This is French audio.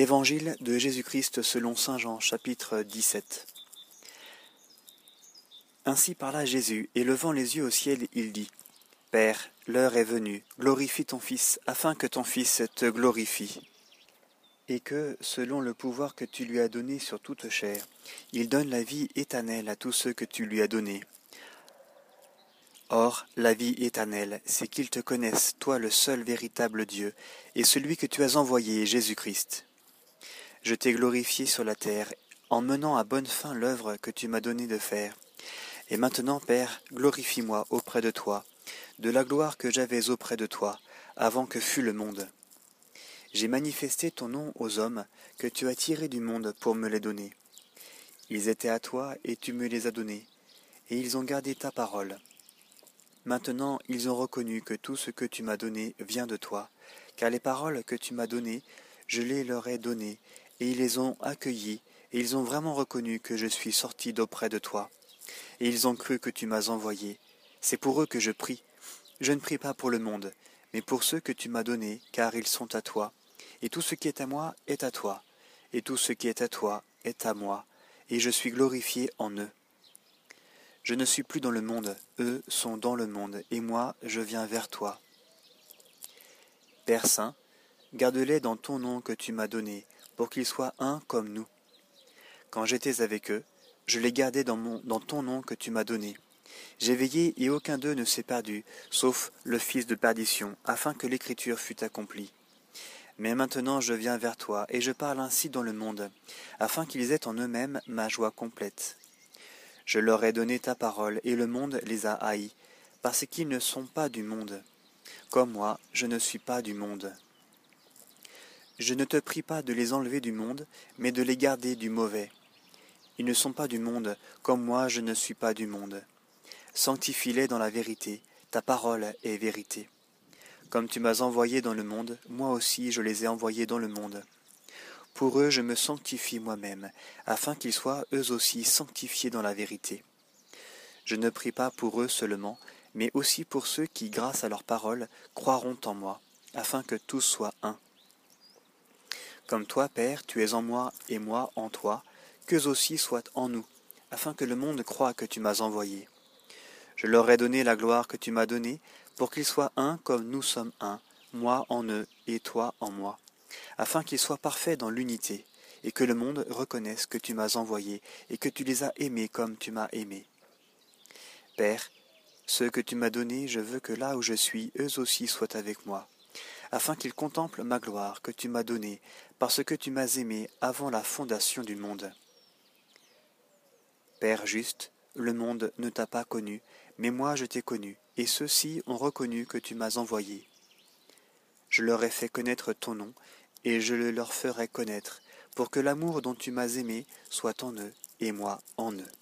Évangile de Jésus-Christ selon Saint Jean chapitre 17 Ainsi parla Jésus, et levant les yeux au ciel, il dit, Père, l'heure est venue, glorifie ton Fils, afin que ton Fils te glorifie. Et que, selon le pouvoir que tu lui as donné sur toute chair, il donne la vie éternelle à tous ceux que tu lui as donnés. Or, la vie éternelle, c'est qu'ils te connaissent, toi le seul véritable Dieu, et celui que tu as envoyé, Jésus-Christ. Je t'ai glorifié sur la terre, en menant à bonne fin l'œuvre que tu m'as donné de faire. Et maintenant, Père, glorifie-moi auprès de toi, de la gloire que j'avais auprès de toi, avant que fût le monde. J'ai manifesté ton nom aux hommes, que tu as tirés du monde pour me les donner. Ils étaient à toi, et tu me les as donnés, et ils ont gardé ta parole. Maintenant ils ont reconnu que tout ce que tu m'as donné vient de toi, car les paroles que tu m'as données, je les leur ai données, et ils les ont accueillis, et ils ont vraiment reconnu que je suis sorti d'auprès de toi. Et ils ont cru que tu m'as envoyé. C'est pour eux que je prie. Je ne prie pas pour le monde, mais pour ceux que tu m'as donnés, car ils sont à toi. Et tout ce qui est à moi est à toi, et tout ce qui est à toi est à moi, et je suis glorifié en eux. Je ne suis plus dans le monde, eux sont dans le monde, et moi je viens vers toi. Père Saint, garde-les dans ton nom que tu m'as donné, pour qu'ils soient un comme nous. Quand j'étais avec eux, je les gardais dans, mon, dans ton nom que tu m'as donné. J'ai veillé et aucun d'eux ne s'est perdu, sauf le fils de perdition, afin que l'écriture fût accomplie. Mais maintenant je viens vers toi, et je parle ainsi dans le monde, afin qu'ils aient en eux-mêmes ma joie complète. Je leur ai donné ta parole, et le monde les a haïs, parce qu'ils ne sont pas du monde. Comme moi, je ne suis pas du monde. Je ne te prie pas de les enlever du monde, mais de les garder du mauvais. Ils ne sont pas du monde, comme moi je ne suis pas du monde. Sanctifie-les dans la vérité, ta parole est vérité. Comme tu m'as envoyé dans le monde, moi aussi je les ai envoyés dans le monde. Pour eux je me sanctifie moi-même, afin qu'ils soient eux aussi sanctifiés dans la vérité. Je ne prie pas pour eux seulement, mais aussi pour ceux qui, grâce à leur parole, croiront en moi, afin que tous soient un. Comme toi, Père, tu es en moi et moi en toi, qu'eux aussi soient en nous, afin que le monde croie que tu m'as envoyé. Je leur ai donné la gloire que tu m'as donnée, pour qu'ils soient un comme nous sommes un, moi en eux et toi en moi, afin qu'ils soient parfaits dans l'unité, et que le monde reconnaisse que tu m'as envoyé, et que tu les as aimés comme tu m'as aimé. Père, ceux que tu m'as donnés, je veux que là où je suis, eux aussi soient avec moi afin qu'ils contemplent ma gloire que tu m'as donnée, parce que tu m'as aimé avant la fondation du monde. Père juste, le monde ne t'a pas connu, mais moi je t'ai connu, et ceux-ci ont reconnu que tu m'as envoyé. Je leur ai fait connaître ton nom, et je le leur ferai connaître, pour que l'amour dont tu m'as aimé soit en eux, et moi en eux.